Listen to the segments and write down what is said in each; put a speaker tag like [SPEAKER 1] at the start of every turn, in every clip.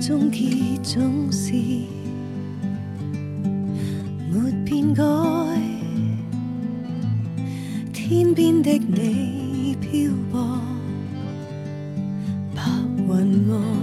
[SPEAKER 1] 终结总是没变改，天边的你漂泊，白云外。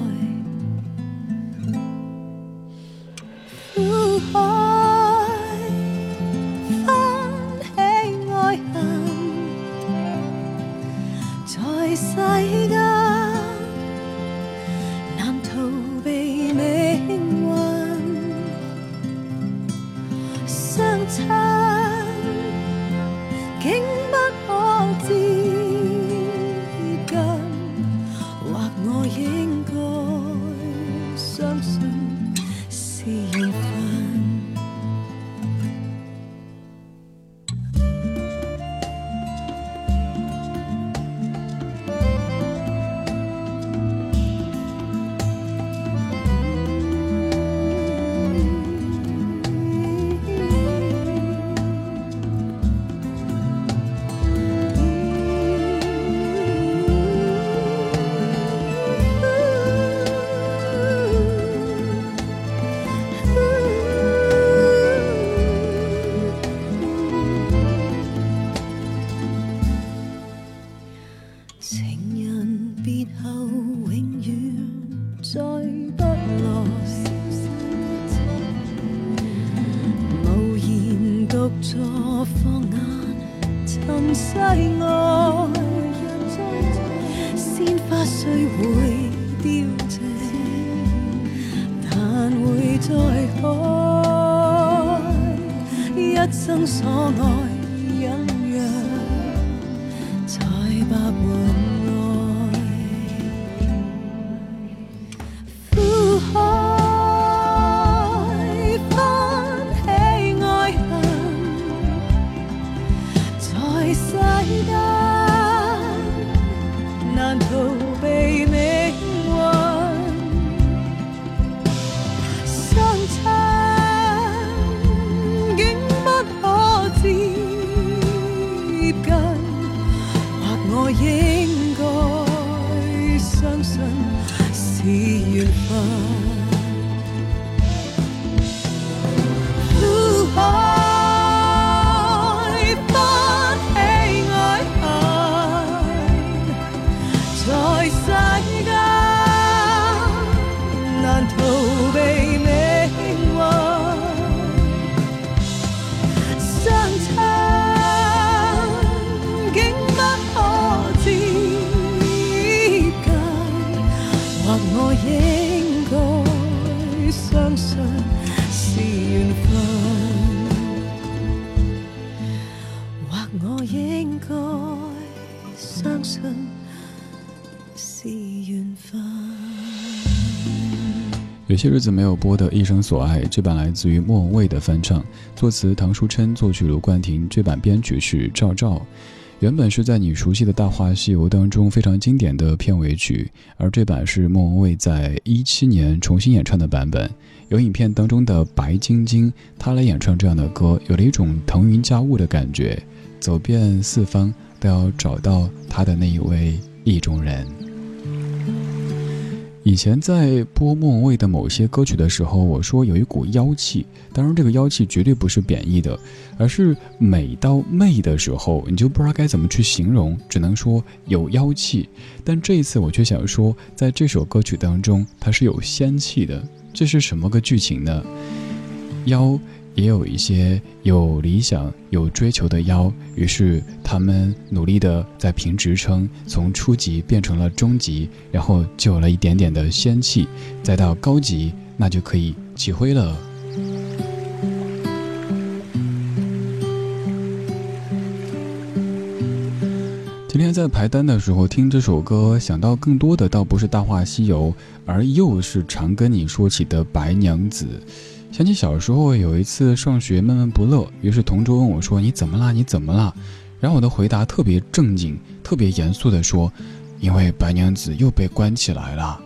[SPEAKER 1] 所爱。我应该相信是缘分。相信是缘分
[SPEAKER 2] 有些日子没有播的《一生所爱》，这版来自于莫文蔚的翻唱，作词唐书琛，作曲卢冠廷，这版编曲是赵照。原本是在你熟悉的大话西游当中非常经典的片尾曲，而这版是莫文蔚在一七年重新演唱的版本。有影片当中的白晶晶，她来演唱这样的歌，有了一种腾云驾雾的感觉，走遍四方要找到他的那一位意中人。以前在播莫文蔚的某些歌曲的时候，我说有一股妖气，当然这个妖气绝对不是贬义的，而是美到媚的时候，你就不知道该怎么去形容，只能说有妖气。但这一次我却想说，在这首歌曲当中，它是有仙气的。这是什么个剧情呢？妖。也有一些有理想、有追求的妖，于是他们努力的在评职称，从初级变成了中级，然后就有了一点点的仙气，再到高级，那就可以起飞了。今天在排单的时候听这首歌，想到更多的倒不是《大话西游》，而又是常跟你说起的白娘子。想起小时候有一次上学闷闷不乐，于是同桌问我说：“你怎么啦？你怎么啦？”然后我的回答特别正经、特别严肃地说：“因为白娘子又被关起来了。”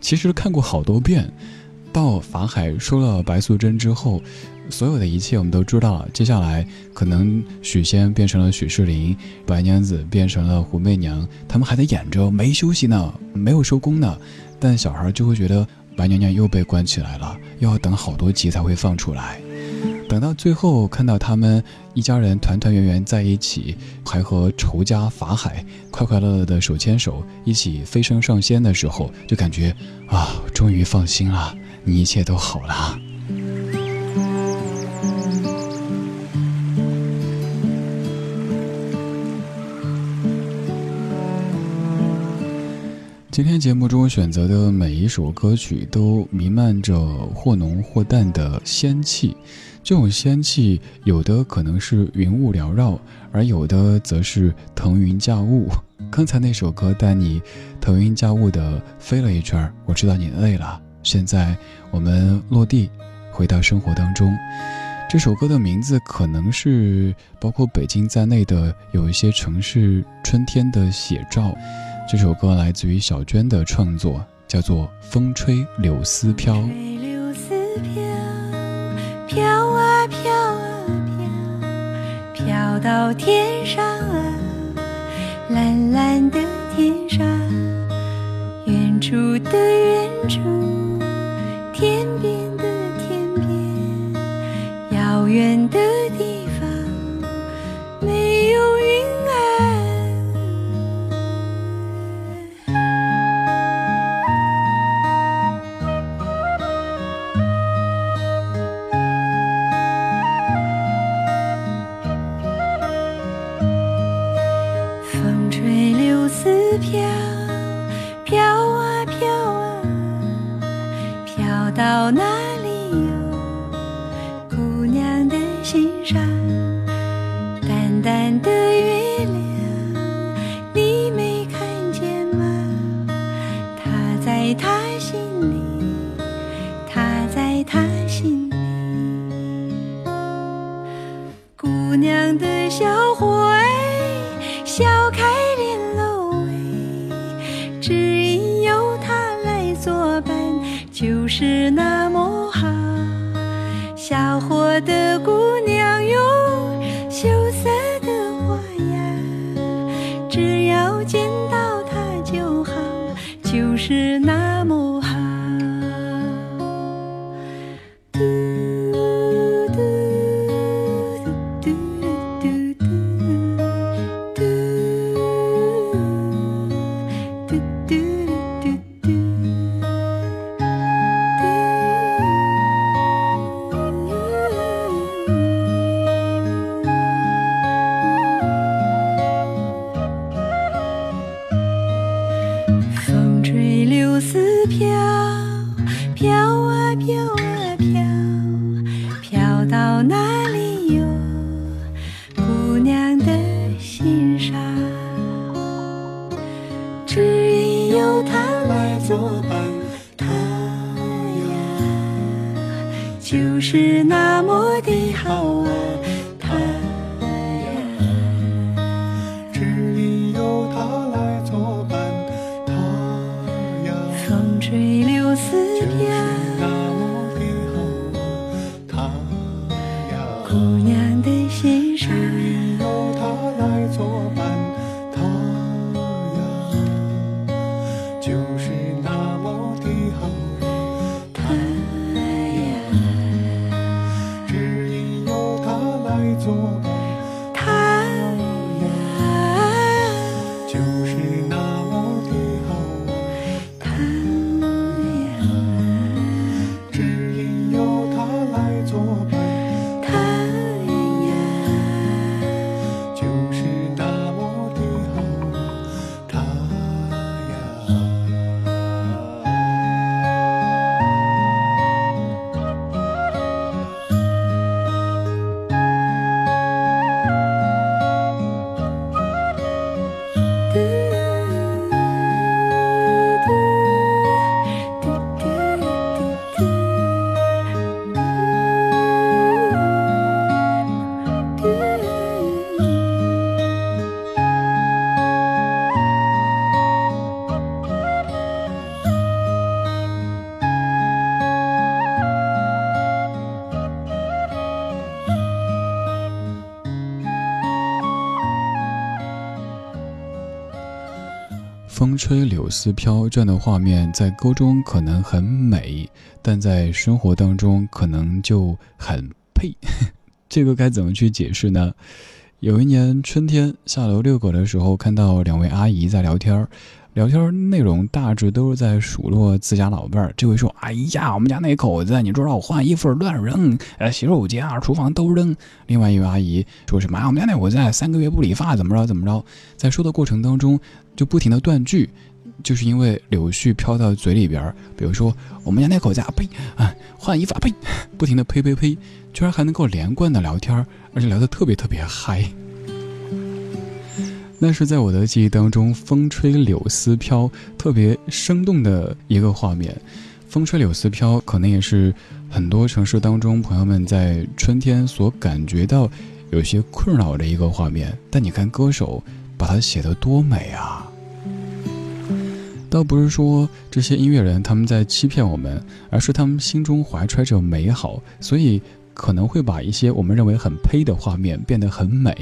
[SPEAKER 2] 其实看过好多遍，到法海收了白素贞之后，所有的一切我们都知道了。接下来可能许仙变成了许仕林，白娘子变成了胡媚娘，他们还在演着没休息呢，没有收工呢，但小孩就会觉得。白娘娘又被关起来了，又要等好多集才会放出来。等到最后看到他们一家人团团圆圆在一起，还和仇家法海快快乐乐的手牵手一起飞升上仙的时候，就感觉啊，终于放心了，你一切都好了。今天节目中选择的每一首歌曲都弥漫着或浓或淡的仙气，这种仙气有的可能是云雾缭绕，而有的则是腾云驾雾。刚才那首歌带你腾云驾雾的飞了一圈，我知道你累了。现在我们落地，回到生活当中。这首歌的名字可能是包括北京在内的有一些城市春天的写照。这首歌来自于小娟的创作，叫做《风吹柳丝飘》。
[SPEAKER 3] 柳丝飘，飘啊飘啊飘，飘到天上啊，蓝蓝的
[SPEAKER 4] 风
[SPEAKER 2] 吹柳丝飘这样的画面，在歌中可能很美，但在生活当中可能就很配。这个该怎么去解释呢？有一年春天下楼遛狗的时候，看到两位阿姨在聊天儿。聊天内容大致都是在数落自家老伴儿。这位说：“哎呀，我们家那口子，你知道我换衣服乱扔，呃，洗手间啊、厨房都扔。”另外一位阿姨说什么：“啊，我们家那口子三个月不理发，怎么着怎么着。”在说的过程当中，就不停的断句，就是因为柳絮飘到嘴里边儿。比如说，我们家那口子啊，呸啊，换衣服啊，呸，不停的呸呸呸，居然还能够连贯的聊天，而且聊得特别特别嗨。那是在我的记忆当中，风吹柳丝飘，特别生动的一个画面。风吹柳丝飘，可能也是很多城市当中朋友们在春天所感觉到有些困扰的一个画面。但你看歌手把它写得多美啊！倒不是说这些音乐人他们在欺骗我们，而是他们心中怀揣着美好，所以可能会把一些我们认为很呸的画面变得很美。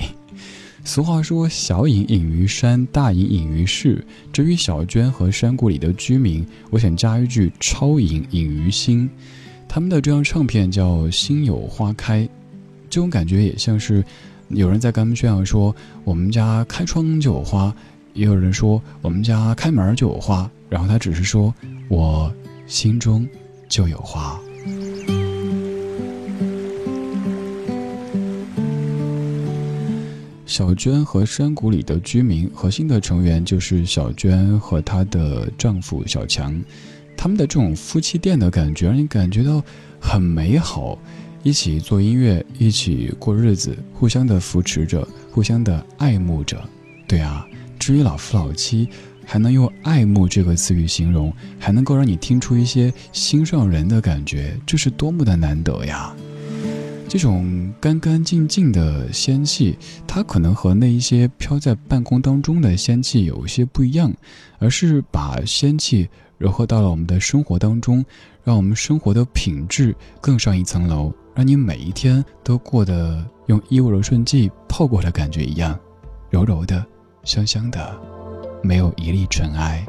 [SPEAKER 2] 俗话说：“小隐隐于山，大隐隐于市。”至于小娟和山谷里的居民，我想加一句：“超隐隐于心。”他们的这张唱片叫《心有花开》，这种感觉也像是有人在跟他们炫耀说：“我们家开窗就有花。”也有人说：“我们家开门就有花。”然后他只是说：“我心中就有花。”小娟和山谷里的居民，核心的成员就是小娟和她的丈夫小强，他们的这种夫妻店的感觉，让你感觉到很美好，一起做音乐，一起过日子，互相的扶持着，互相的爱慕着。对啊，至于老夫老妻，还能用爱慕这个词语形容，还能够让你听出一些心上人的感觉，这是多么的难得呀！这种干干净净的仙气，它可能和那一些飘在半空当中的仙气有一些不一样，而是把仙气融合到了我们的生活当中，让我们生活的品质更上一层楼，让你每一天都过得用衣物柔顺剂泡过的感觉一样，柔柔的，香香的，没有一粒尘埃。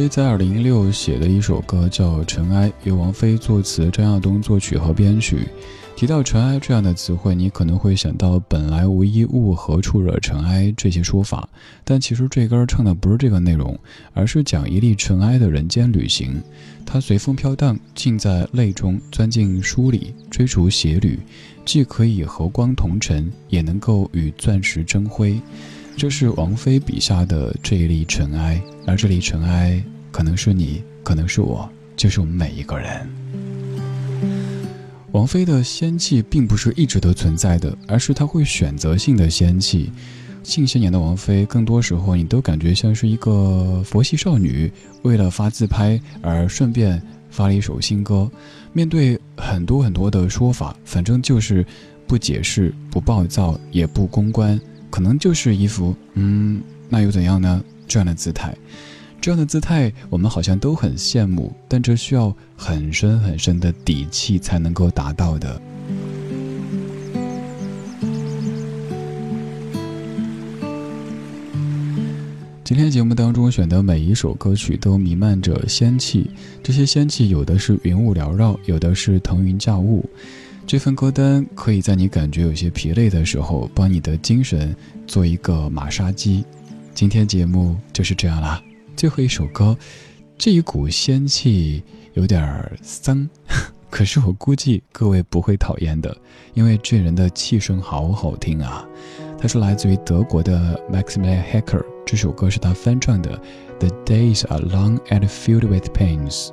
[SPEAKER 2] 菲在二零一六写的一首歌叫《尘埃》，由王菲作词，张亚东作曲和编曲。提到尘埃这样的词汇，你可能会想到“本来无一物，何处惹尘埃”这些说法，但其实这歌唱的不是这个内容，而是讲一粒尘埃的人间旅行。它随风飘荡，浸在泪中，钻进书里，追逐鞋履，既可以和光同尘，也能够与钻石争辉。这是王菲笔下的这一粒尘埃，而这粒尘埃可能是你，可能是我，就是我们每一个人。王菲的仙气并不是一直都存在的，而是她会选择性的仙气。近些年的王菲，更多时候你都感觉像是一个佛系少女，为了发自拍而顺便发了一首新歌。面对很多很多的说法，反正就是不解释、不暴躁、也不公关，可能就是一副嗯，那又怎样呢？这样的姿态。这样的姿态，我们好像都很羡慕，但这需要很深很深的底气才能够达到的。今天节目当中选的每一首歌曲都弥漫着仙气，这些仙气有的是云雾缭绕，有的是腾云驾雾。这份歌单可以在你感觉有些疲累的时候，帮你的精神做一个马杀鸡。今天节目就是这样啦。最后一首歌，这一股仙气有点丧，可是我估计各位不会讨厌的，因为这人的气声好好听啊。他是来自于德国的 Maximilian Hacker，这首歌是他翻唱的，《The Days Are Long and Filled with Pains》。